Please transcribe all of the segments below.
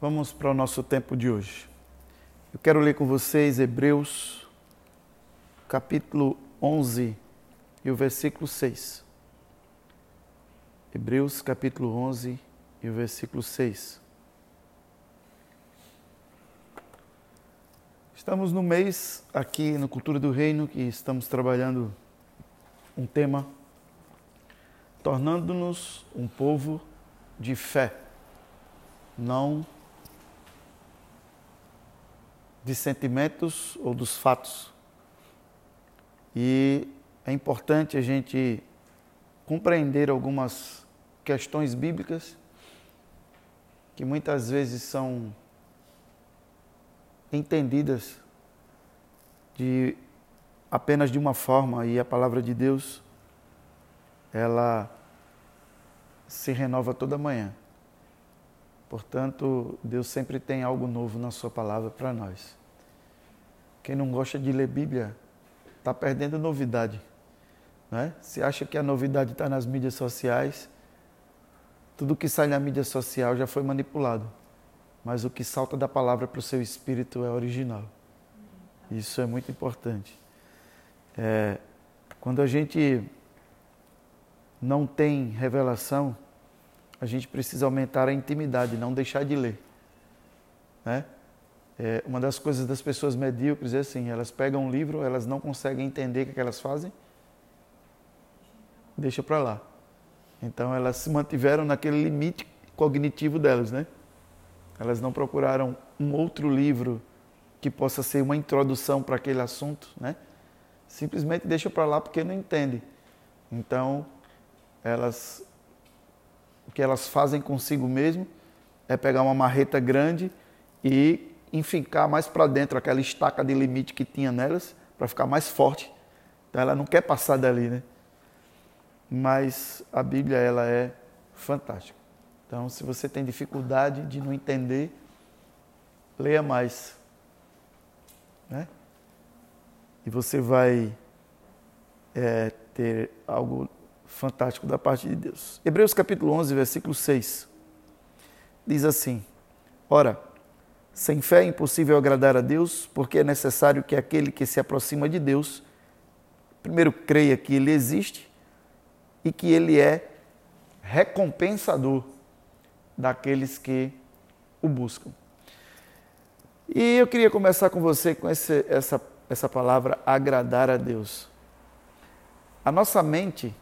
Vamos para o nosso tempo de hoje. Eu quero ler com vocês Hebreus, capítulo 11 e o versículo 6. Hebreus, capítulo 11 e o versículo 6. Estamos no mês aqui no Cultura do Reino que estamos trabalhando um tema tornando-nos um povo de fé, não de sentimentos ou dos fatos. E é importante a gente compreender algumas questões bíblicas que muitas vezes são entendidas de apenas de uma forma e a palavra de Deus ela se renova toda manhã. Portanto, Deus sempre tem algo novo na Sua palavra para nós. Quem não gosta de ler Bíblia está perdendo novidade. Né? Se acha que a novidade está nas mídias sociais, tudo que sai na mídia social já foi manipulado. Mas o que salta da palavra para o seu espírito é original. Isso é muito importante. É, quando a gente não tem revelação, a gente precisa aumentar a intimidade, não deixar de ler. Né? É, uma das coisas das pessoas medíocres é assim, elas pegam um livro, elas não conseguem entender o que, é que elas fazem, deixa para lá. Então elas se mantiveram naquele limite cognitivo delas, né? Elas não procuraram um outro livro que possa ser uma introdução para aquele assunto, né? Simplesmente deixa para lá porque não entende. Então, elas o que elas fazem consigo mesmo é pegar uma marreta grande e enfincar mais para dentro aquela estaca de limite que tinha nelas para ficar mais forte. Então ela não quer passar dali, né? Mas a Bíblia ela é fantástica. Então, se você tem dificuldade de não entender, leia mais, né? E você vai é, ter algo fantástico da parte de Deus. Hebreus capítulo 11, versículo 6. Diz assim: Ora, sem fé é impossível agradar a Deus, porque é necessário que aquele que se aproxima de Deus primeiro creia que ele existe e que ele é recompensador daqueles que o buscam. E eu queria começar com você com esse, essa, essa palavra agradar a Deus. A nossa mente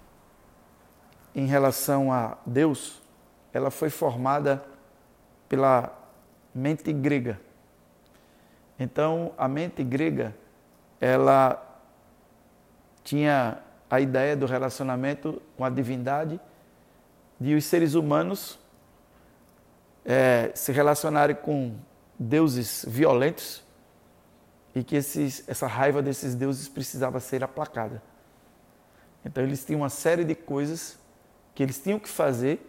em relação a Deus, ela foi formada pela mente grega. Então, a mente grega, ela tinha a ideia do relacionamento com a divindade, de os seres humanos é, se relacionarem com deuses violentos e que esses, essa raiva desses deuses precisava ser aplacada. Então, eles tinham uma série de coisas que eles tinham que fazer.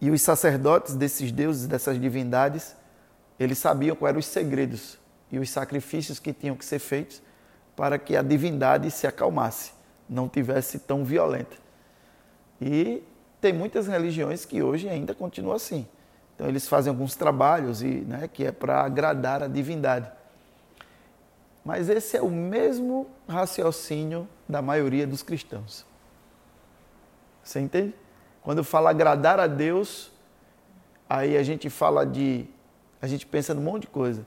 E os sacerdotes desses deuses, dessas divindades, eles sabiam quais eram os segredos e os sacrifícios que tinham que ser feitos para que a divindade se acalmasse, não tivesse tão violenta. E tem muitas religiões que hoje ainda continuam assim. Então eles fazem alguns trabalhos e, né, que é para agradar a divindade. Mas esse é o mesmo raciocínio da maioria dos cristãos. Você entende? Quando fala agradar a Deus, aí a gente fala de. A gente pensa num monte de coisa.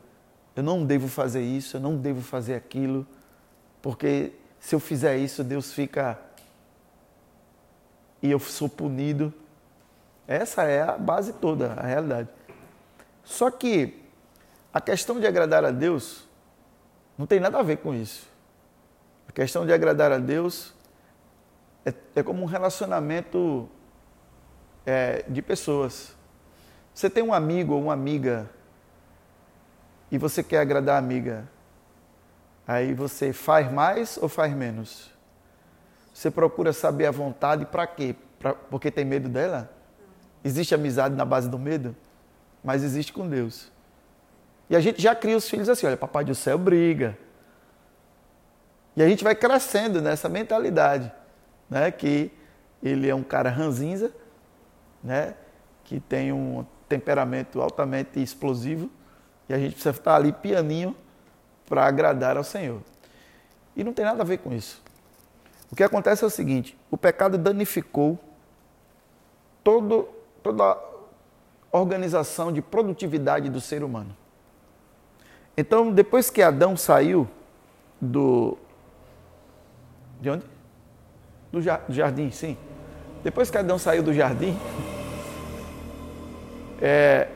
Eu não devo fazer isso, eu não devo fazer aquilo, porque se eu fizer isso, Deus fica. E eu sou punido. Essa é a base toda, a realidade. Só que a questão de agradar a Deus não tem nada a ver com isso. A questão de agradar a Deus é, é como um relacionamento é, de pessoas. Você tem um amigo ou uma amiga e você quer agradar a amiga. Aí você faz mais ou faz menos? Você procura saber a vontade para quê? Pra, porque tem medo dela? Existe amizade na base do medo? Mas existe com Deus. E a gente já cria os filhos assim: olha, papai do céu briga. E a gente vai crescendo nessa mentalidade né, que ele é um cara ranzinza, né, que tem um, temperamento altamente explosivo e a gente precisa estar ali pianinho para agradar ao Senhor. E não tem nada a ver com isso. O que acontece é o seguinte: o pecado danificou todo, toda a organização de produtividade do ser humano. Então, depois que Adão saiu do. De onde? Do jardim, sim. Depois que Adão saiu do jardim, é,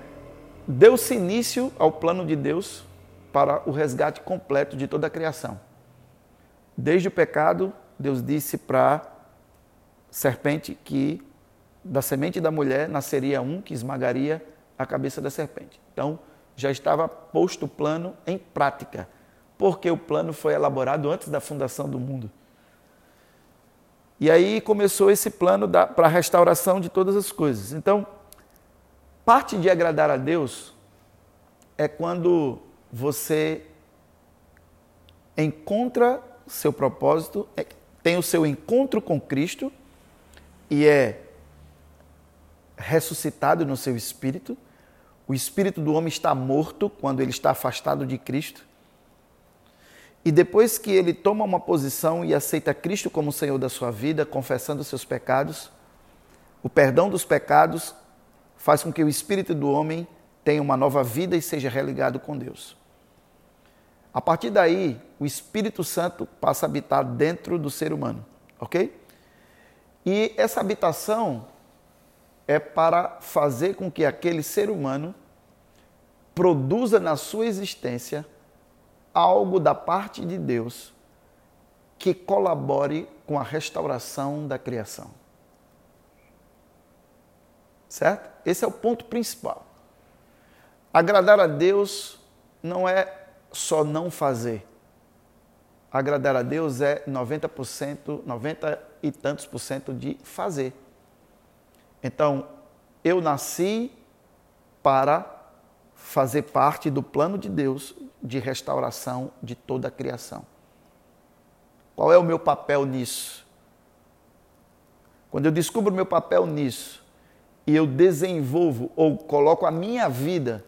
deu-se início ao plano de Deus para o resgate completo de toda a criação. Desde o pecado, Deus disse para serpente que da semente da mulher nasceria um que esmagaria a cabeça da serpente. Então, já estava posto o plano em prática, porque o plano foi elaborado antes da fundação do mundo. E aí começou esse plano para a restauração de todas as coisas. Então, parte de agradar a Deus é quando você encontra seu propósito, é, tem o seu encontro com Cristo e é ressuscitado no seu espírito. O espírito do homem está morto quando ele está afastado de Cristo. E depois que ele toma uma posição e aceita Cristo como Senhor da sua vida, confessando seus pecados, o perdão dos pecados faz com que o espírito do homem tenha uma nova vida e seja religado com Deus. A partir daí, o Espírito Santo passa a habitar dentro do ser humano, ok? E essa habitação é para fazer com que aquele ser humano produza na sua existência algo da parte de Deus que colabore com a restauração da criação. Certo? Esse é o ponto principal. Agradar a Deus não é só não fazer. Agradar a Deus é 90%, 90 e tantos por cento de fazer. Então, eu nasci para fazer parte do plano de Deus de restauração de toda a criação. Qual é o meu papel nisso? Quando eu descubro o meu papel nisso e eu desenvolvo ou coloco a minha vida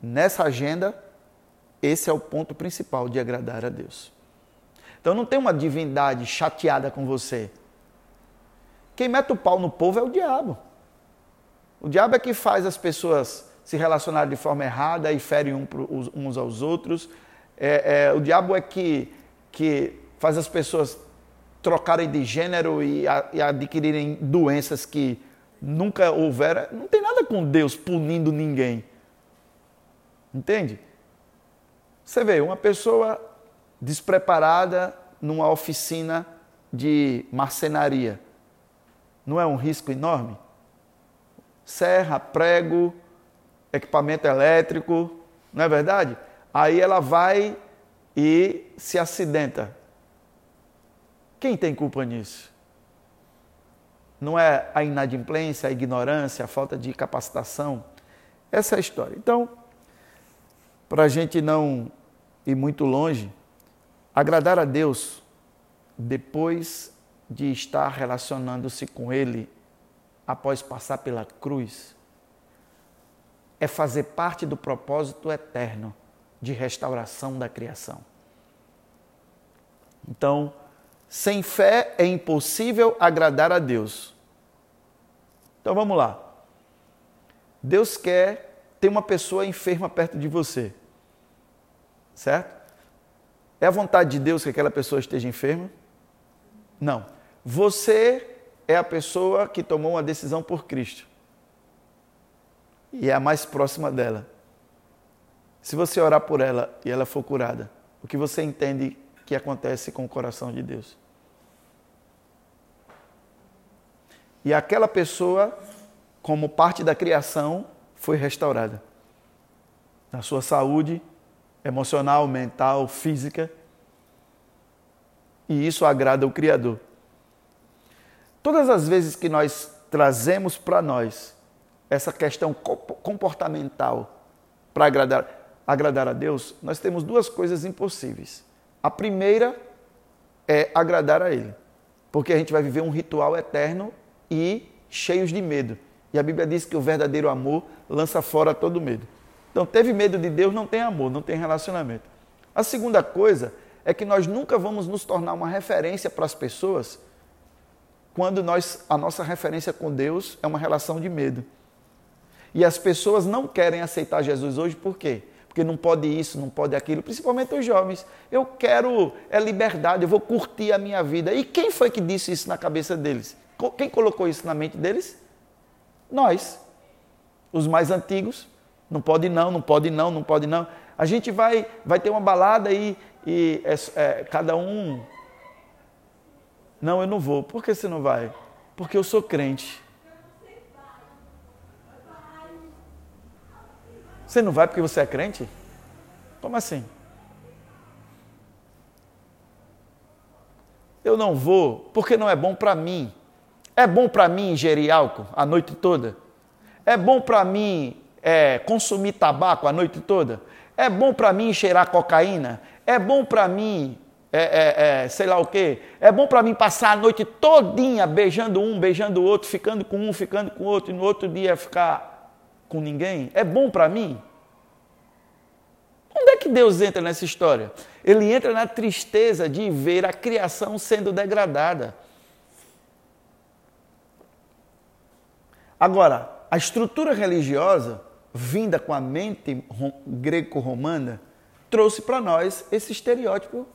nessa agenda, esse é o ponto principal de agradar a Deus. Então não tem uma divindade chateada com você. Quem mete o pau no povo é o diabo. O diabo é que faz as pessoas se relacionarem de forma errada e ferem uns aos outros. É, é, o diabo é que, que faz as pessoas trocarem de gênero e, a, e adquirirem doenças que nunca houveram. Não tem nada com Deus punindo ninguém. Entende? Você vê, uma pessoa despreparada numa oficina de marcenaria não é um risco enorme? Serra, prego, equipamento elétrico, não é verdade? Aí ela vai e se acidenta. Quem tem culpa nisso? Não é a inadimplência, a ignorância, a falta de capacitação? Essa é a história. Então, para a gente não ir muito longe, agradar a Deus depois de estar relacionando-se com Ele após passar pela cruz, é fazer parte do propósito eterno de restauração da criação. Então, sem fé é impossível agradar a Deus. Então vamos lá. Deus quer ter uma pessoa enferma perto de você. Certo? É a vontade de Deus que aquela pessoa esteja enferma? Não. Você é a pessoa que tomou uma decisão por Cristo. E é a mais próxima dela. Se você orar por ela e ela for curada, o que você entende que acontece com o coração de Deus? E aquela pessoa, como parte da criação, foi restaurada. Na sua saúde emocional, mental, física. E isso agrada o Criador. Todas as vezes que nós trazemos para nós essa questão comportamental para agradar, agradar a Deus, nós temos duas coisas impossíveis. A primeira é agradar a Ele, porque a gente vai viver um ritual eterno e cheios de medo. E a Bíblia diz que o verdadeiro amor lança fora todo medo. Então, teve medo de Deus, não tem amor, não tem relacionamento. A segunda coisa é que nós nunca vamos nos tornar uma referência para as pessoas quando nós, a nossa referência com Deus é uma relação de medo. E as pessoas não querem aceitar Jesus hoje por quê? Porque não pode isso, não pode aquilo, principalmente os jovens. Eu quero é liberdade, eu vou curtir a minha vida. E quem foi que disse isso na cabeça deles? Quem colocou isso na mente deles? Nós, os mais antigos. Não pode não, não pode não, não pode não. A gente vai, vai ter uma balada e, e é, é, cada um. Não, eu não vou. Por que você não vai? Porque eu sou crente. Você não vai porque você é crente? Como assim? Eu não vou porque não é bom para mim. É bom para mim ingerir álcool a noite toda? É bom para mim é, consumir tabaco a noite toda? É bom para mim cheirar cocaína? É bom para mim, é, é, é, sei lá o quê? É bom para mim passar a noite todinha beijando um, beijando o outro, ficando com um, ficando com o outro, e no outro dia ficar com ninguém? É bom para mim? Onde é que Deus entra nessa história? Ele entra na tristeza de ver a criação sendo degradada. Agora, a estrutura religiosa, vinda com a mente greco-romana, trouxe para nós esse estereótipo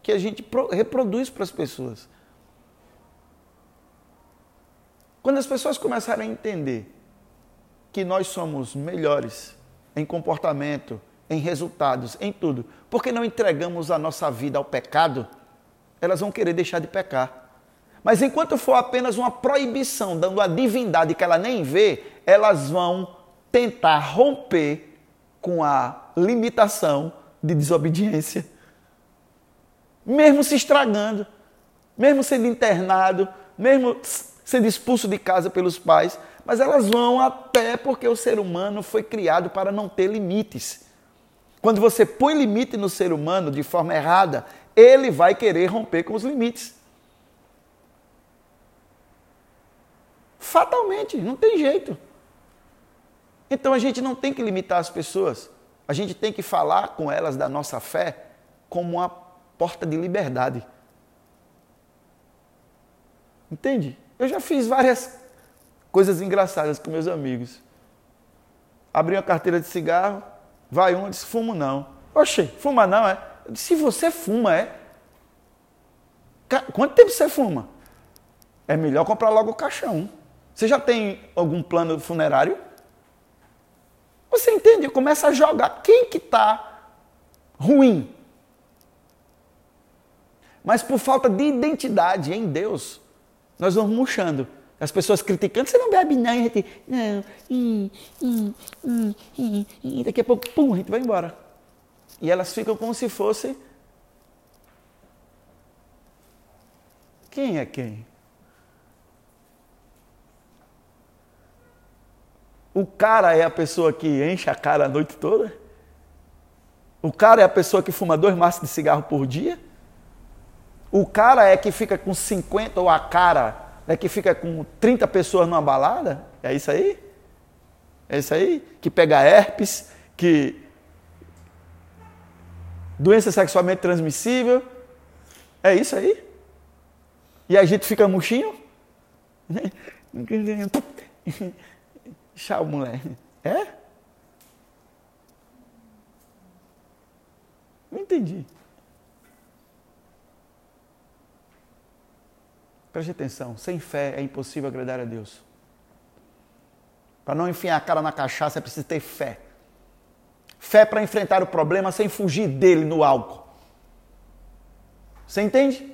que a gente reproduz para as pessoas. Quando as pessoas começarem a entender que nós somos melhores em comportamento, em resultados, em tudo, porque não entregamos a nossa vida ao pecado, elas vão querer deixar de pecar. Mas enquanto for apenas uma proibição, dando a divindade que ela nem vê, elas vão tentar romper com a limitação de desobediência. Mesmo se estragando, mesmo sendo internado, mesmo sendo expulso de casa pelos pais, mas elas vão até porque o ser humano foi criado para não ter limites. Quando você põe limite no ser humano de forma errada, ele vai querer romper com os limites. Fatalmente, não tem jeito. Então a gente não tem que limitar as pessoas. A gente tem que falar com elas da nossa fé como uma porta de liberdade. Entende? Eu já fiz várias coisas engraçadas com meus amigos. Abri uma carteira de cigarro, vai um, disse, fumo não. Oxe, fuma não, é? Eu disse, se você fuma, é? Quanto tempo você fuma? É melhor comprar logo o caixão. Você já tem algum plano funerário? Você entende? Começa a jogar. Quem que está ruim? Mas por falta de identidade em Deus, nós vamos murchando. As pessoas criticando, você não bebe não, a gente, não, daqui a pouco, pum, a gente vai embora. E elas ficam como se fosse. Quem é quem? O cara é a pessoa que enche a cara a noite toda? O cara é a pessoa que fuma dois maços de cigarro por dia? O cara é que fica com 50 ou a cara é que fica com 30 pessoas numa balada? É isso aí? É isso aí? Que pega herpes, que doença sexualmente transmissível? É isso aí? E a gente fica murchinho? Tchau, mulher. É? Não entendi. Preste atenção, sem fé é impossível agradar a Deus. Para não enfiar a cara na cachaça é preciso ter fé. Fé para enfrentar o problema sem fugir dele no álcool. Você entende?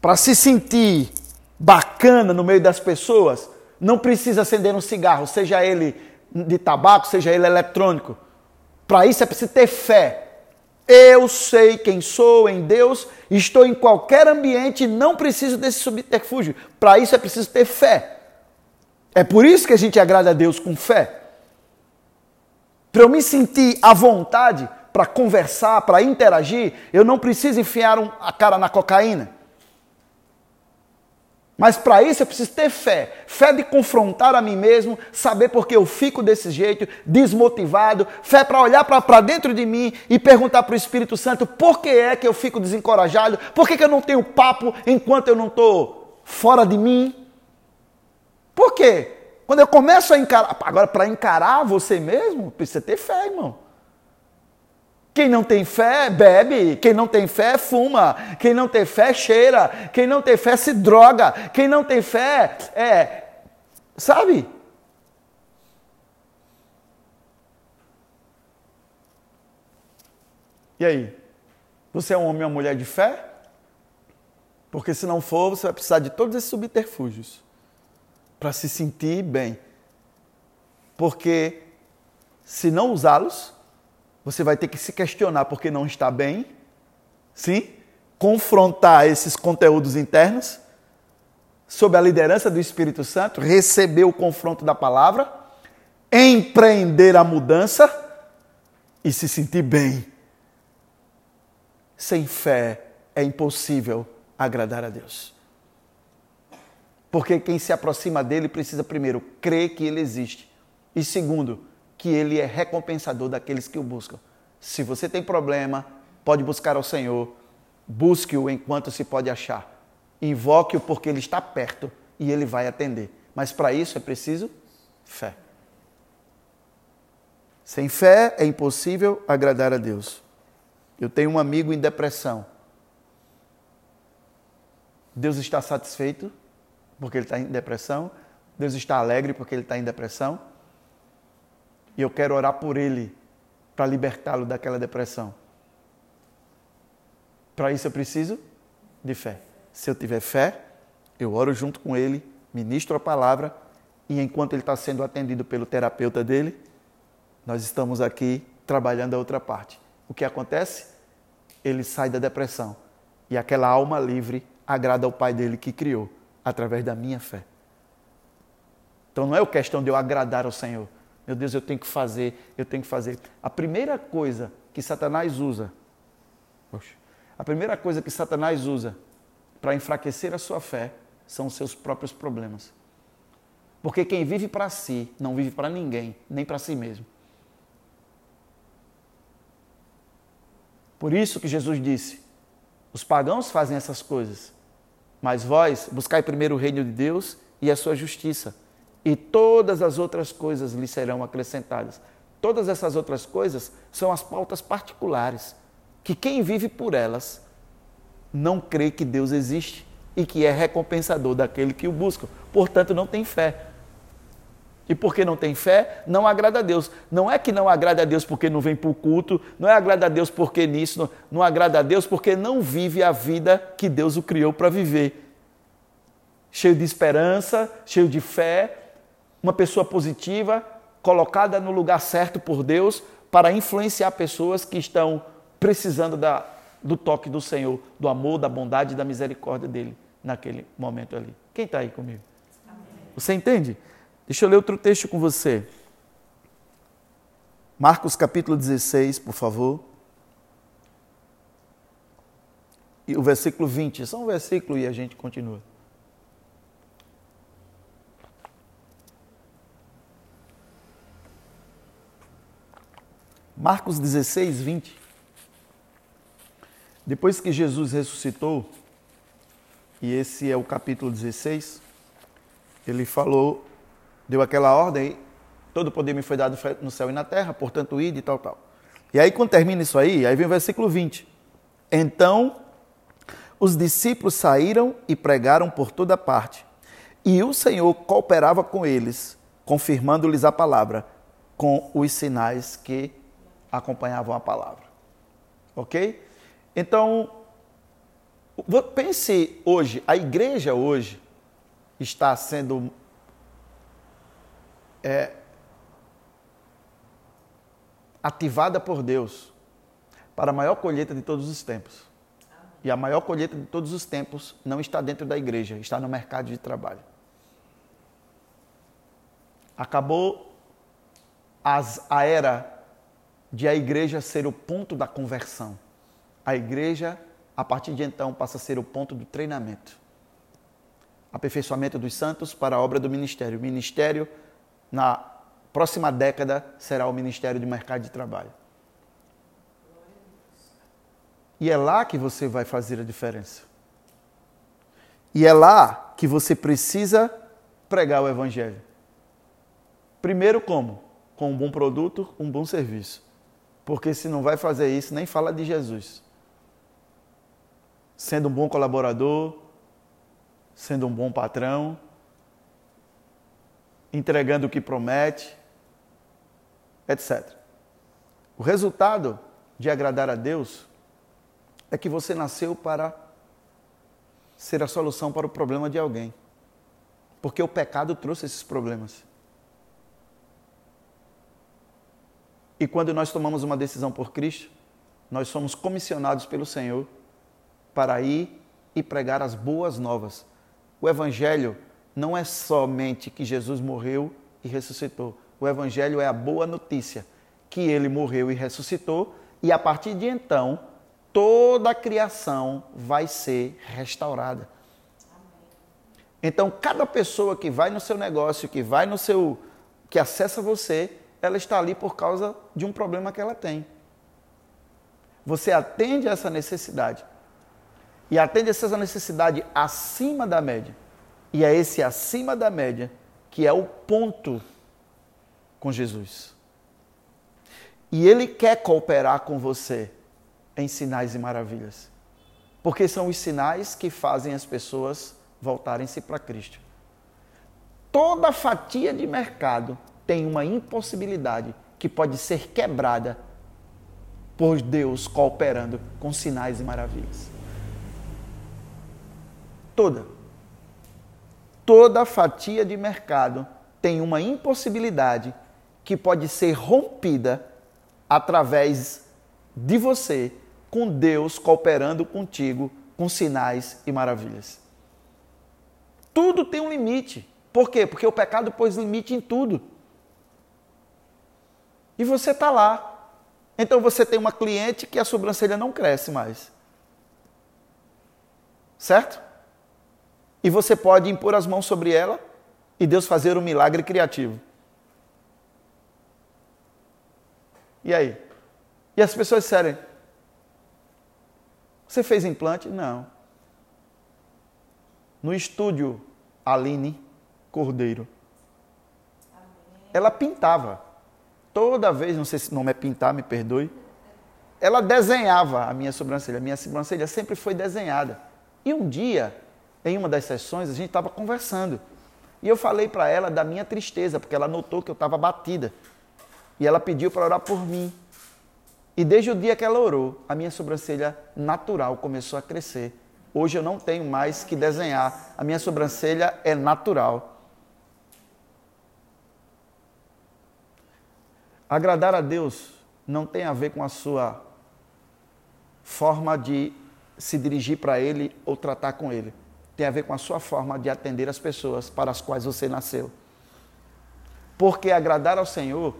Para se sentir bacana no meio das pessoas, não precisa acender um cigarro, seja ele de tabaco, seja ele eletrônico. Para isso é preciso ter fé. Eu sei quem sou em Deus, estou em qualquer ambiente e não preciso desse subterfúgio. Para isso é preciso ter fé. É por isso que a gente agrada a Deus com fé. Para eu me sentir à vontade para conversar, para interagir, eu não preciso enfiar um, a cara na cocaína. Mas para isso eu preciso ter fé. Fé de confrontar a mim mesmo, saber por que eu fico desse jeito, desmotivado. Fé para olhar para dentro de mim e perguntar para o Espírito Santo por que é que eu fico desencorajado, por que, que eu não tenho papo enquanto eu não estou fora de mim. Por quê? Quando eu começo a encarar. Agora, para encarar você mesmo, precisa ter fé, irmão. Quem não tem fé, bebe. Quem não tem fé, fuma. Quem não tem fé, cheira. Quem não tem fé, se droga. Quem não tem fé, é. Sabe? E aí? Você é um homem ou uma mulher de fé? Porque se não for, você vai precisar de todos esses subterfúgios para se sentir bem. Porque se não usá-los, você vai ter que se questionar porque não está bem, sim? Confrontar esses conteúdos internos sob a liderança do Espírito Santo, receber o confronto da palavra, empreender a mudança e se sentir bem. Sem fé é impossível agradar a Deus. Porque quem se aproxima dele precisa, primeiro, crer que ele existe. E segundo, que Ele é recompensador daqueles que o buscam. Se você tem problema, pode buscar ao Senhor, busque-o enquanto se pode achar. Invoque-o porque Ele está perto e Ele vai atender. Mas para isso é preciso fé. Sem fé é impossível agradar a Deus. Eu tenho um amigo em depressão. Deus está satisfeito porque ele está em depressão. Deus está alegre porque ele está em depressão. E eu quero orar por ele para libertá-lo daquela depressão. Para isso eu preciso de fé. Se eu tiver fé, eu oro junto com ele, ministro a palavra e enquanto ele está sendo atendido pelo terapeuta dele, nós estamos aqui trabalhando a outra parte. O que acontece? Ele sai da depressão e aquela alma livre agrada ao Pai dele que criou através da minha fé. Então não é questão de eu agradar ao Senhor, meu Deus, eu tenho que fazer, eu tenho que fazer. A primeira coisa que Satanás usa, a primeira coisa que Satanás usa para enfraquecer a sua fé são os seus próprios problemas. Porque quem vive para si não vive para ninguém, nem para si mesmo. Por isso que Jesus disse: os pagãos fazem essas coisas, mas vós buscai primeiro o reino de Deus e a sua justiça e todas as outras coisas lhe serão acrescentadas. Todas essas outras coisas são as pautas particulares, que quem vive por elas não crê que Deus existe e que é recompensador daquele que o busca. Portanto, não tem fé. E porque não tem fé, não agrada a Deus. Não é que não agrada a Deus porque não vem para o culto, não é agrada a Deus porque nisso, não, não agrada a Deus porque não vive a vida que Deus o criou para viver. Cheio de esperança, cheio de fé, uma pessoa positiva, colocada no lugar certo por Deus para influenciar pessoas que estão precisando da, do toque do Senhor, do amor, da bondade e da misericórdia dele naquele momento ali. Quem está aí comigo? Você entende? Deixa eu ler outro texto com você. Marcos capítulo 16, por favor. E o versículo 20. Só um versículo e a gente continua. Marcos 16, 20. Depois que Jesus ressuscitou, e esse é o capítulo 16, ele falou, deu aquela ordem, todo poder me foi dado no céu e na terra, portanto, ide e tal, tal. E aí, quando termina isso aí, aí vem o versículo 20. Então, os discípulos saíram e pregaram por toda parte, e o Senhor cooperava com eles, confirmando-lhes a palavra, com os sinais que acompanhavam a palavra. Ok? Então, pense hoje, a igreja hoje está sendo é, ativada por Deus para a maior colheita de todos os tempos. E a maior colheita de todos os tempos não está dentro da igreja, está no mercado de trabalho. Acabou as, a era de a igreja ser o ponto da conversão. A igreja, a partir de então, passa a ser o ponto do treinamento. aperfeiçoamento dos santos para a obra do ministério. O ministério, na próxima década, será o Ministério de Mercado de Trabalho. E é lá que você vai fazer a diferença. E é lá que você precisa pregar o Evangelho. Primeiro, como? Com um bom produto, um bom serviço. Porque se não vai fazer isso, nem fala de Jesus. Sendo um bom colaborador, sendo um bom patrão, entregando o que promete, etc. O resultado de agradar a Deus é que você nasceu para ser a solução para o problema de alguém. Porque o pecado trouxe esses problemas. E quando nós tomamos uma decisão por Cristo, nós somos comissionados pelo Senhor para ir e pregar as boas novas. O Evangelho não é somente que Jesus morreu e ressuscitou. O Evangelho é a boa notícia que ele morreu e ressuscitou, e a partir de então, toda a criação vai ser restaurada. Então, cada pessoa que vai no seu negócio, que vai no seu. que acessa você, ela está ali por causa de um problema que ela tem. Você atende essa necessidade. E atende essa necessidade acima da média. E é esse acima da média que é o ponto com Jesus. E ele quer cooperar com você em sinais e maravilhas. Porque são os sinais que fazem as pessoas voltarem-se para Cristo. Toda fatia de mercado tem uma impossibilidade que pode ser quebrada por Deus cooperando com sinais e maravilhas. Toda. Toda fatia de mercado tem uma impossibilidade que pode ser rompida através de você com Deus cooperando contigo com sinais e maravilhas. Tudo tem um limite. Por quê? Porque o pecado pôs limite em tudo. E você está lá. Então você tem uma cliente que a sobrancelha não cresce mais. Certo? E você pode impor as mãos sobre ela e Deus fazer um milagre criativo. E aí? E as pessoas disserem: você fez implante? Não. No estúdio Aline Cordeiro. Ela pintava. Toda vez, não sei se o nome é pintar, me perdoe. Ela desenhava a minha sobrancelha. A minha sobrancelha sempre foi desenhada. E um dia, em uma das sessões, a gente estava conversando. E eu falei para ela da minha tristeza, porque ela notou que eu estava batida. E ela pediu para orar por mim. E desde o dia que ela orou, a minha sobrancelha natural começou a crescer. Hoje eu não tenho mais que desenhar. A minha sobrancelha é natural. Agradar a Deus não tem a ver com a sua forma de se dirigir para Ele ou tratar com Ele. Tem a ver com a sua forma de atender as pessoas para as quais você nasceu. Porque agradar ao Senhor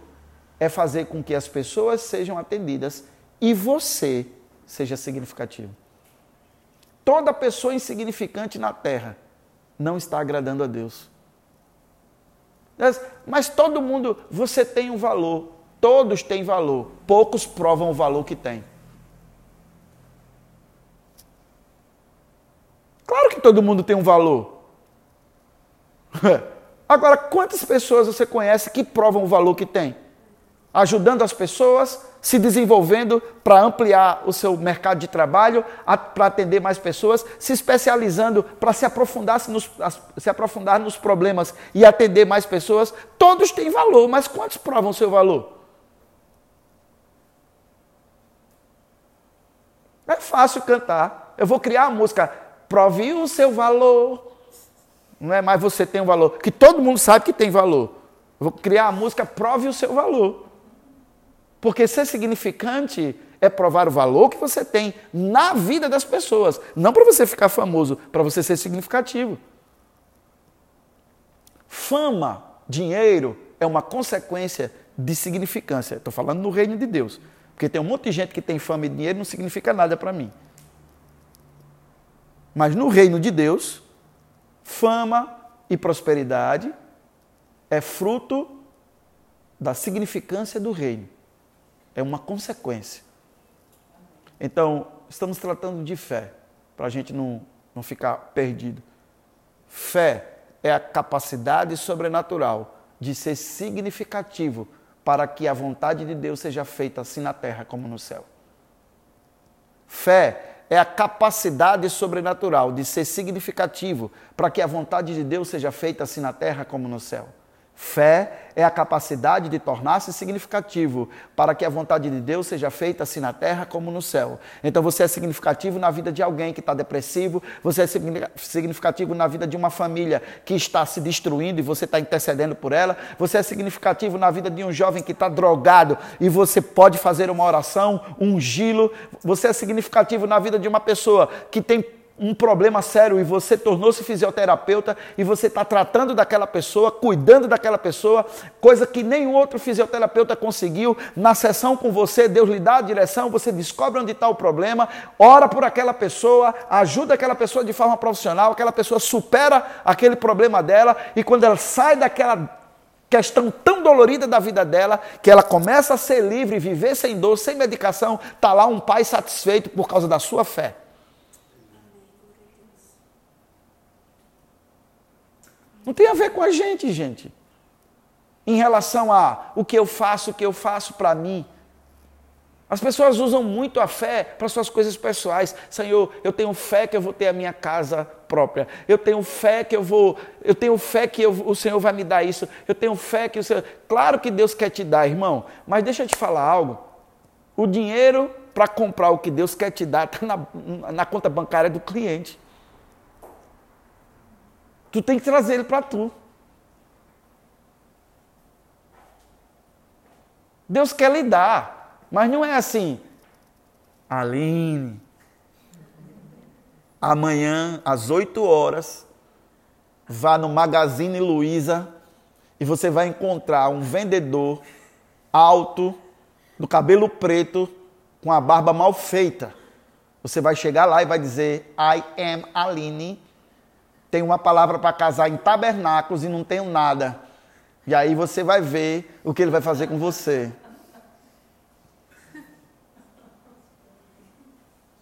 é fazer com que as pessoas sejam atendidas e você seja significativo. Toda pessoa insignificante na terra não está agradando a Deus. Mas todo mundo, você tem um valor, todos têm valor, poucos provam o valor que tem. Claro que todo mundo tem um valor. Agora, quantas pessoas você conhece que provam o valor que tem? ajudando as pessoas, se desenvolvendo para ampliar o seu mercado de trabalho, para atender mais pessoas, se especializando para se aprofundar nos, se aprofundar nos problemas e atender mais pessoas. Todos têm valor, mas quantos provam o seu valor? É fácil cantar. Eu vou criar a música, prove o seu valor. Não é mais você tem um valor, que todo mundo sabe que tem valor. Eu vou criar a música, prove o seu valor. Porque ser significante é provar o valor que você tem na vida das pessoas. Não para você ficar famoso, para você ser significativo. Fama, dinheiro, é uma consequência de significância. Estou falando no reino de Deus. Porque tem um monte de gente que tem fama e dinheiro não significa nada para mim. Mas no reino de Deus, Fama e prosperidade é fruto da significância do reino. É uma consequência. Então, estamos tratando de fé, para a gente não, não ficar perdido. Fé é a capacidade sobrenatural de ser significativo para que a vontade de Deus seja feita assim na terra como no céu. Fé é a capacidade sobrenatural de ser significativo para que a vontade de Deus seja feita assim na terra como no céu. Fé é a capacidade de tornar-se significativo para que a vontade de Deus seja feita assim na terra como no céu. Então você é significativo na vida de alguém que está depressivo, você é significativo na vida de uma família que está se destruindo e você está intercedendo por ela, você é significativo na vida de um jovem que está drogado e você pode fazer uma oração, ungí-lo, você é significativo na vida de uma pessoa que tem um problema sério e você tornou-se fisioterapeuta e você está tratando daquela pessoa, cuidando daquela pessoa, coisa que nenhum outro fisioterapeuta conseguiu. Na sessão com você, Deus lhe dá a direção, você descobre onde está o problema, ora por aquela pessoa, ajuda aquela pessoa de forma profissional, aquela pessoa supera aquele problema dela e quando ela sai daquela questão tão dolorida da vida dela, que ela começa a ser livre, viver sem dor, sem medicação, está lá um pai satisfeito por causa da sua fé. Não tem a ver com a gente, gente. Em relação a o que eu faço, o que eu faço para mim. As pessoas usam muito a fé para suas coisas pessoais. Senhor, eu tenho fé que eu vou ter a minha casa própria. Eu tenho fé que eu vou, eu tenho fé que eu, o Senhor vai me dar isso. Eu tenho fé que o Senhor. Claro que Deus quer te dar, irmão. Mas deixa eu te falar algo. O dinheiro para comprar o que Deus quer te dar está na, na conta bancária do cliente. Tu tem que trazer ele para tu. Deus quer lhe dar, mas não é assim. Aline, amanhã às 8 horas, vá no Magazine Luiza e você vai encontrar um vendedor alto, do cabelo preto, com a barba mal feita. Você vai chegar lá e vai dizer: I am Aline tenho uma palavra para casar em tabernáculos e não tenho nada. E aí você vai ver o que ele vai fazer com você.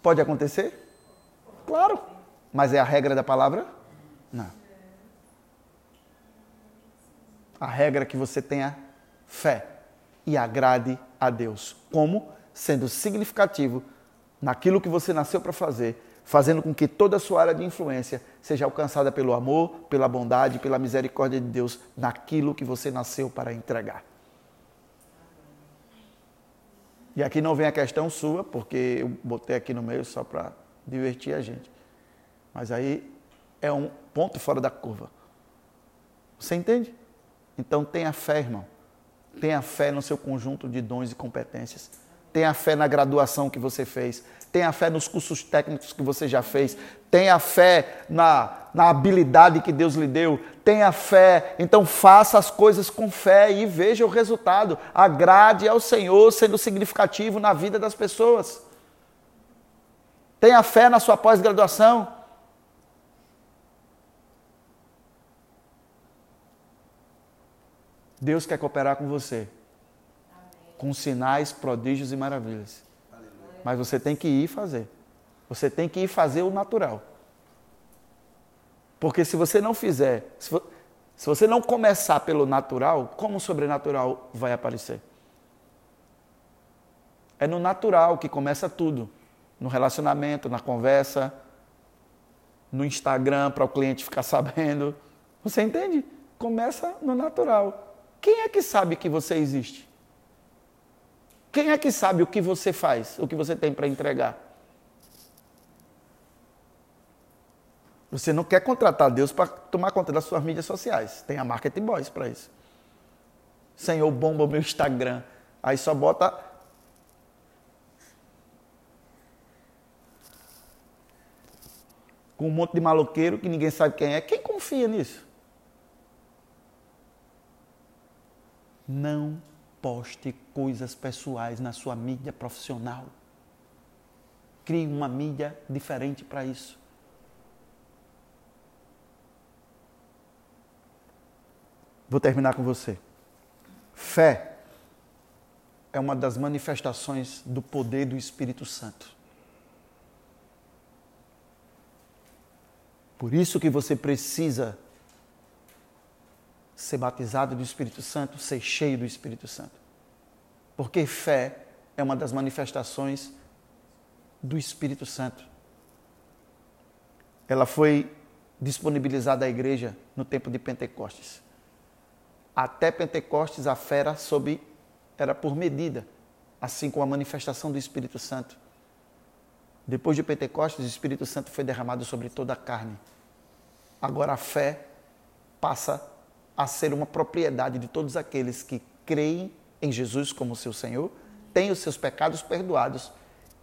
Pode acontecer? Claro. Mas é a regra da palavra? Não. A regra é que você tenha fé e agrade a Deus. Como? Sendo significativo naquilo que você nasceu para fazer fazendo com que toda a sua área de influência seja alcançada pelo amor, pela bondade, pela misericórdia de Deus naquilo que você nasceu para entregar. E aqui não vem a questão sua, porque eu botei aqui no meio só para divertir a gente. Mas aí é um ponto fora da curva. Você entende? Então tenha fé, irmão. Tenha fé no seu conjunto de dons e competências. Tenha fé na graduação que você fez tenha fé nos cursos técnicos que você já fez, tenha fé na, na habilidade que Deus lhe deu, tenha fé, então faça as coisas com fé e veja o resultado. Agrade ao Senhor sendo significativo na vida das pessoas. Tenha fé na sua pós-graduação. Deus quer cooperar com você, com sinais, prodígios e maravilhas. Mas você tem que ir fazer. Você tem que ir fazer o natural. Porque se você não fizer, se, se você não começar pelo natural, como o sobrenatural vai aparecer? É no natural que começa tudo. No relacionamento, na conversa, no Instagram para o cliente ficar sabendo. Você entende? Começa no natural. Quem é que sabe que você existe? Quem é que sabe o que você faz, o que você tem para entregar? Você não quer contratar Deus para tomar conta das suas mídias sociais. Tem a Marketing Boys para isso. Senhor, bomba o meu Instagram. Aí só bota. Com um monte de maloqueiro que ninguém sabe quem é. Quem confia nisso? Não poste coisas pessoais na sua mídia profissional. Crie uma mídia diferente para isso. Vou terminar com você. Fé é uma das manifestações do poder do Espírito Santo. Por isso que você precisa ser batizado do Espírito Santo, ser cheio do Espírito Santo. Porque fé é uma das manifestações do Espírito Santo. Ela foi disponibilizada à igreja no tempo de Pentecostes. Até Pentecostes a fé era, sob, era por medida, assim como a manifestação do Espírito Santo. Depois de Pentecostes, o Espírito Santo foi derramado sobre toda a carne. Agora a fé passa a ser uma propriedade de todos aqueles que creem em Jesus como seu Senhor, têm os seus pecados perdoados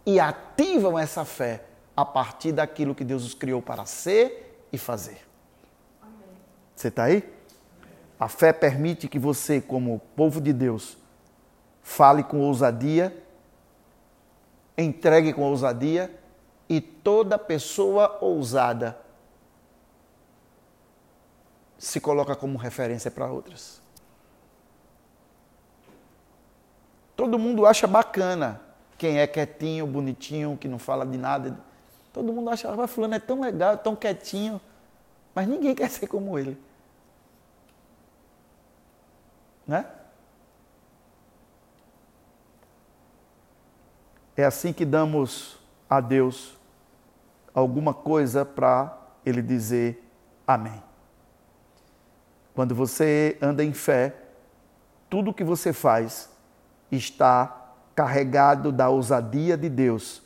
e ativam essa fé a partir daquilo que Deus os criou para ser e fazer. Amém. Você está aí? A fé permite que você, como povo de Deus, fale com ousadia, entregue com ousadia e toda pessoa ousada se coloca como referência para outras. Todo mundo acha bacana quem é quietinho, bonitinho, que não fala de nada. Todo mundo acha, ah, fulano é tão legal, tão quietinho, mas ninguém quer ser como ele. Né? É assim que damos a Deus alguma coisa para Ele dizer amém. Quando você anda em fé, tudo que você faz está carregado da ousadia de Deus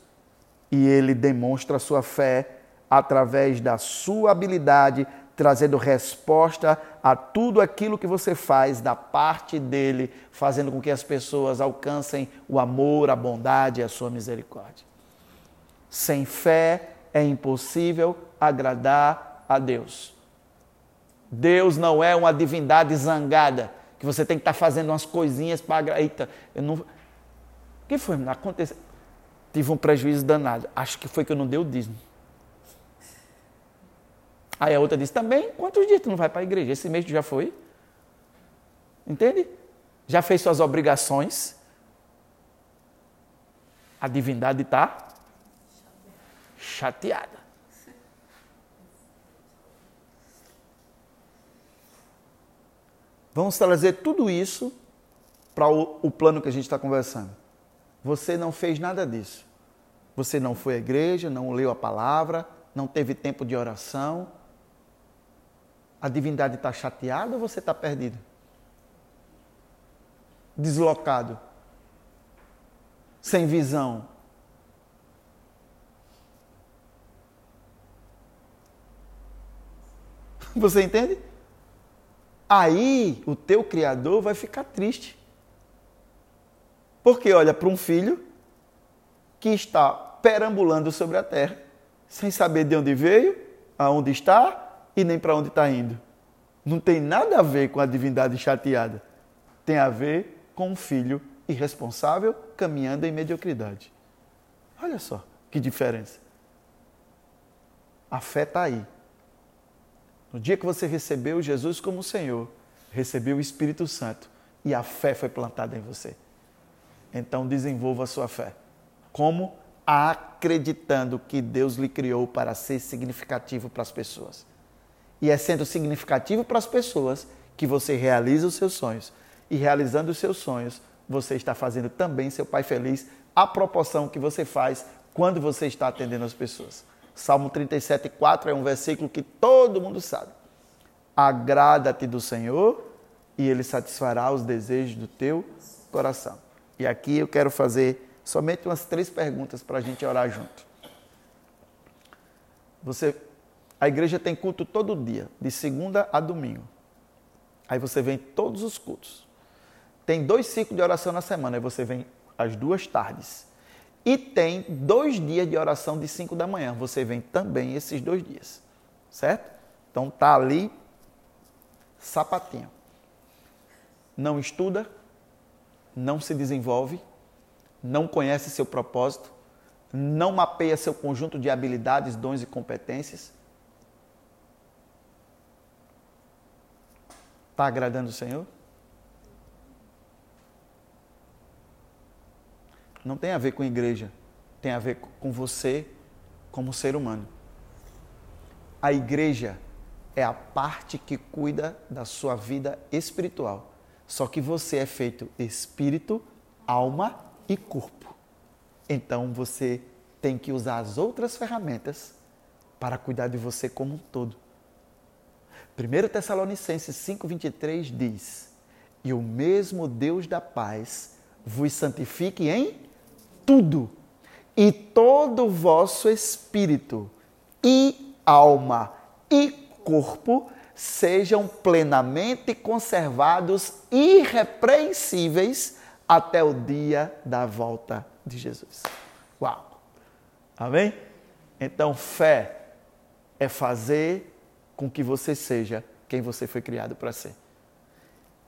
e ele demonstra a sua fé através da sua habilidade, trazendo resposta a tudo aquilo que você faz da parte dele, fazendo com que as pessoas alcancem o amor, a bondade e a sua misericórdia. Sem fé é impossível agradar a Deus. Deus não é uma divindade zangada, que você tem que estar fazendo umas coisinhas para. Eita, eu não. O que foi? Aconteceu. Tive um prejuízo danado. Acho que foi que eu não dei o dízimo. Aí a outra disse, também, quantos dias tu não vai para a igreja? Esse mês tu já foi? Entende? Já fez suas obrigações. A divindade está chateada. Vamos trazer tudo isso para o, o, plano que a gente está conversando. Você não fez nada disso. Você não foi à igreja, não leu a palavra, não teve tempo de oração. A divindade está chateada ou você está perdido? Deslocado? Sem visão? Você entende? Aí o teu criador vai ficar triste. Porque olha para um filho que está perambulando sobre a terra, sem saber de onde veio, aonde está e nem para onde está indo. Não tem nada a ver com a divindade chateada. Tem a ver com um filho irresponsável caminhando em mediocridade. Olha só que diferença. A fé está aí. No dia que você recebeu Jesus como Senhor, recebeu o Espírito Santo e a fé foi plantada em você. Então desenvolva a sua fé. Como? Acreditando que Deus lhe criou para ser significativo para as pessoas. E é sendo significativo para as pessoas que você realiza os seus sonhos. E realizando os seus sonhos, você está fazendo também seu pai feliz, a proporção que você faz quando você está atendendo as pessoas. Salmo 37, 4 é um versículo que todo mundo sabe. Agrada-te do Senhor e Ele satisfará os desejos do teu coração. E aqui eu quero fazer somente umas três perguntas para a gente orar junto. Você, a igreja tem culto todo dia, de segunda a domingo. Aí você vem todos os cultos. Tem dois ciclos de oração na semana, aí você vem às duas tardes. E tem dois dias de oração de 5 da manhã. Você vem também esses dois dias. Certo? Então tá ali sapatinho. Não estuda, não se desenvolve, não conhece seu propósito, não mapeia seu conjunto de habilidades, dons e competências. Está agradando o Senhor? Não tem a ver com igreja, tem a ver com você como ser humano. A igreja é a parte que cuida da sua vida espiritual. Só que você é feito espírito, alma e corpo. Então você tem que usar as outras ferramentas para cuidar de você como um todo. 1 Tessalonicenses 5,23 diz: E o mesmo Deus da paz vos santifique em tudo, e todo o vosso espírito, e alma, e corpo sejam plenamente conservados irrepreensíveis até o dia da volta de Jesus. Uau! Amém? Então, fé é fazer com que você seja quem você foi criado para ser.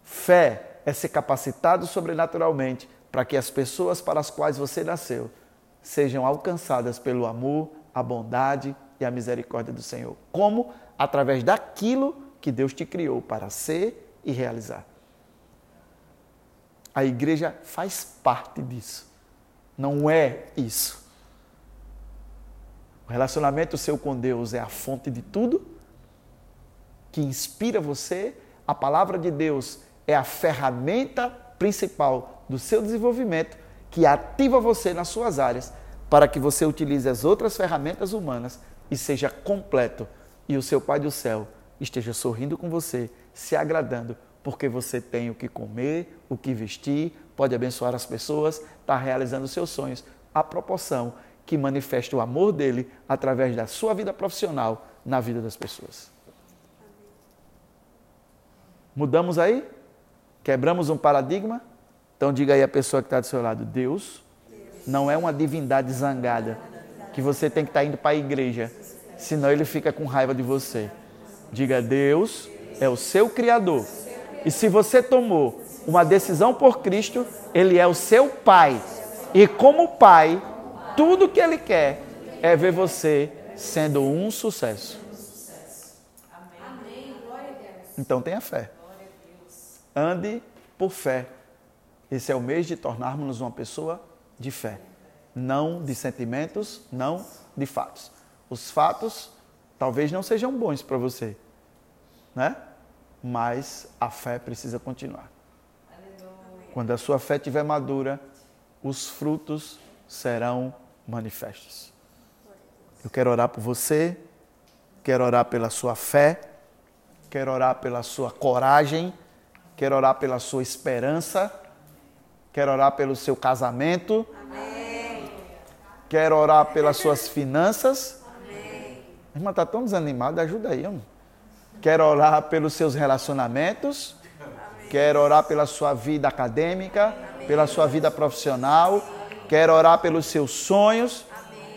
Fé é ser capacitado sobrenaturalmente para que as pessoas para as quais você nasceu sejam alcançadas pelo amor, a bondade e a misericórdia do Senhor. Como? Através daquilo que Deus te criou para ser e realizar. A igreja faz parte disso. Não é isso. O relacionamento seu com Deus é a fonte de tudo que inspira você. A palavra de Deus é a ferramenta principal do seu desenvolvimento que ativa você nas suas áreas para que você utilize as outras ferramentas humanas e seja completo e o seu Pai do céu esteja sorrindo com você, se agradando, porque você tem o que comer, o que vestir, pode abençoar as pessoas, está realizando seus sonhos, a proporção que manifesta o amor dele através da sua vida profissional na vida das pessoas. Mudamos aí? Quebramos um paradigma? Então diga aí a pessoa que está do seu lado: Deus não é uma divindade zangada que você tem que estar tá indo para a igreja, senão ele fica com raiva de você. Diga: Deus é o seu Criador. E se você tomou uma decisão por Cristo, Ele é o seu Pai. E como Pai, tudo que Ele quer é ver você sendo um sucesso. Então tenha fé. Ande por fé. Esse é o mês de tornarmos-nos uma pessoa de fé. Não de sentimentos, não de fatos. Os fatos talvez não sejam bons para você, né? Mas a fé precisa continuar. Quando a sua fé estiver madura, os frutos serão manifestos. Eu quero orar por você, quero orar pela sua fé, quero orar pela sua coragem, quero orar pela sua esperança, quero orar pelo seu casamento, Amém. quero orar pelas suas finanças. Amém. Irmã, está tão desanimada, ajuda aí, irmão. Quero orar pelos seus relacionamentos, Quero orar pela sua vida acadêmica, pela sua vida profissional. Quero orar pelos seus sonhos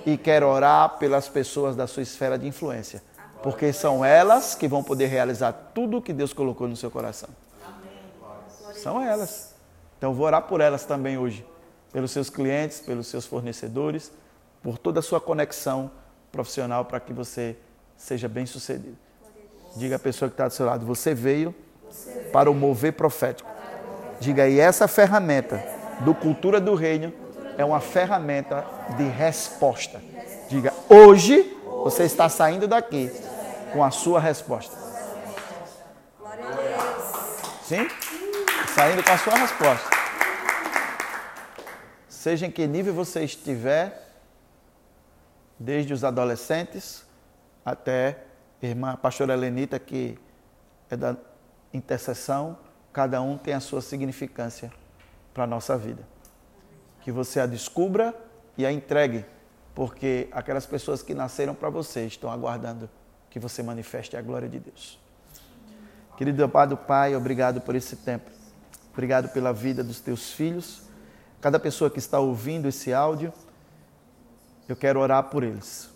e quero orar pelas pessoas da sua esfera de influência, porque são elas que vão poder realizar tudo o que Deus colocou no seu coração. São elas. Então vou orar por elas também hoje, pelos seus clientes, pelos seus fornecedores, por toda a sua conexão profissional para que você seja bem sucedido. Diga à pessoa que está do seu lado: você veio para o mover profético. Diga aí, essa ferramenta do Cultura do Reino é uma ferramenta de resposta. Diga, hoje você está saindo daqui com a sua resposta. Sim? Saindo com a sua resposta. Seja em que nível você estiver, desde os adolescentes até a irmã pastora Helenita, que é da intercessão, cada um tem a sua significância para a nossa vida. Que você a descubra e a entregue, porque aquelas pessoas que nasceram para você estão aguardando que você manifeste a glória de Deus. Querido amado Pai, obrigado por esse tempo. Obrigado pela vida dos teus filhos. Cada pessoa que está ouvindo esse áudio, eu quero orar por eles.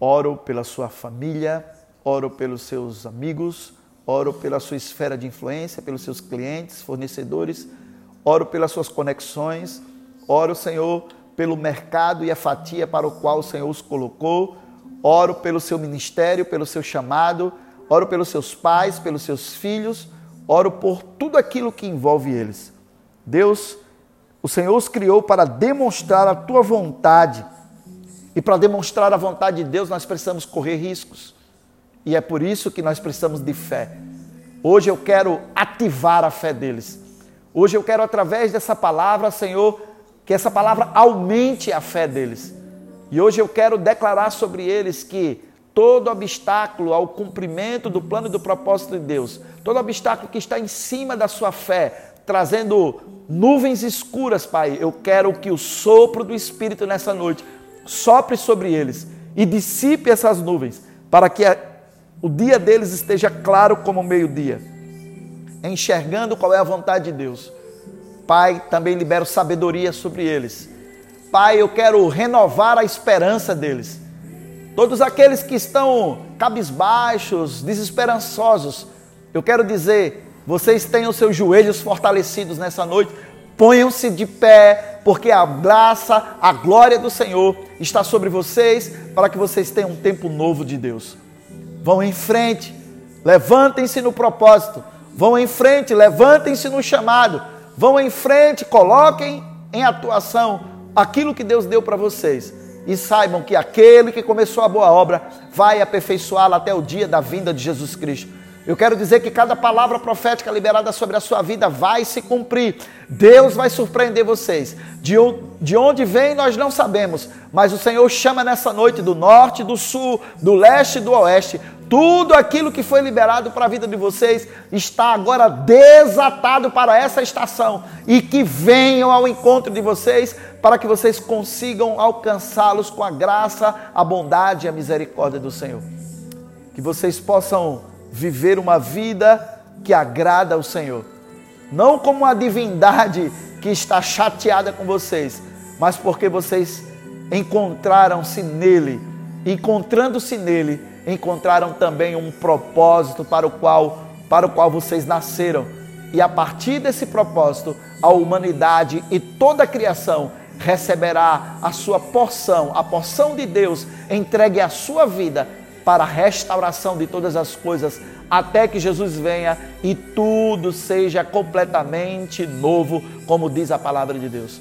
Oro pela sua família, oro pelos seus amigos, oro pela sua esfera de influência, pelos seus clientes, fornecedores, oro pelas suas conexões, oro, Senhor, pelo mercado e a fatia para o qual o Senhor os colocou, oro pelo seu ministério, pelo seu chamado, oro pelos seus pais, pelos seus filhos, oro por tudo aquilo que envolve eles. Deus, o Senhor os criou para demonstrar a tua vontade. E para demonstrar a vontade de Deus, nós precisamos correr riscos. E é por isso que nós precisamos de fé. Hoje eu quero ativar a fé deles. Hoje eu quero, através dessa palavra, Senhor, que essa palavra aumente a fé deles. E hoje eu quero declarar sobre eles que todo obstáculo ao cumprimento do plano e do propósito de Deus, todo obstáculo que está em cima da sua fé, trazendo nuvens escuras, Pai, eu quero que o sopro do Espírito nessa noite sopre sobre eles e dissipe essas nuvens, para que o dia deles esteja claro como meio-dia, enxergando qual é a vontade de Deus. Pai, também libero sabedoria sobre eles. Pai, eu quero renovar a esperança deles. Todos aqueles que estão cabisbaixos, desesperançosos, eu quero dizer, vocês tenham seus joelhos fortalecidos nessa noite, ponham-se de pé, porque a graça, a glória do Senhor está sobre vocês, para que vocês tenham um tempo novo de Deus. Vão em frente, levantem-se no propósito, vão em frente, levantem-se no chamado, vão em frente, coloquem em atuação aquilo que Deus deu para vocês. E saibam que aquele que começou a boa obra vai aperfeiçoá-la até o dia da vinda de Jesus Cristo. Eu quero dizer que cada palavra profética liberada sobre a sua vida vai se cumprir. Deus vai surpreender vocês. De onde vem nós não sabemos, mas o Senhor chama nessa noite do norte, do sul, do leste e do oeste. Tudo aquilo que foi liberado para a vida de vocês está agora desatado para essa estação e que venham ao encontro de vocês para que vocês consigam alcançá-los com a graça, a bondade e a misericórdia do Senhor. Que vocês possam viver uma vida que agrada ao Senhor. Não como uma divindade que está chateada com vocês, mas porque vocês encontraram-se nele. Encontrando-se nele, encontraram também um propósito para o qual para o qual vocês nasceram. E a partir desse propósito, a humanidade e toda a criação receberá a sua porção, a porção de Deus entregue a sua vida para a restauração de todas as coisas, até que Jesus venha e tudo seja completamente novo, como diz a palavra de Deus.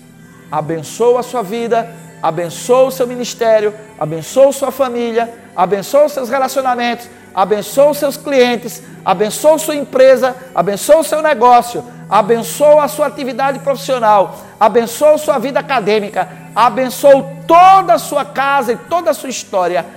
Abençoa a sua vida, abençoa o seu ministério, abençoa sua família, abençoa os seus relacionamentos, abençoa os seus clientes, abençoa sua empresa, abençoa o seu negócio, abençoa a sua atividade profissional, abençoa sua vida acadêmica, abençoa toda a sua casa e toda a sua história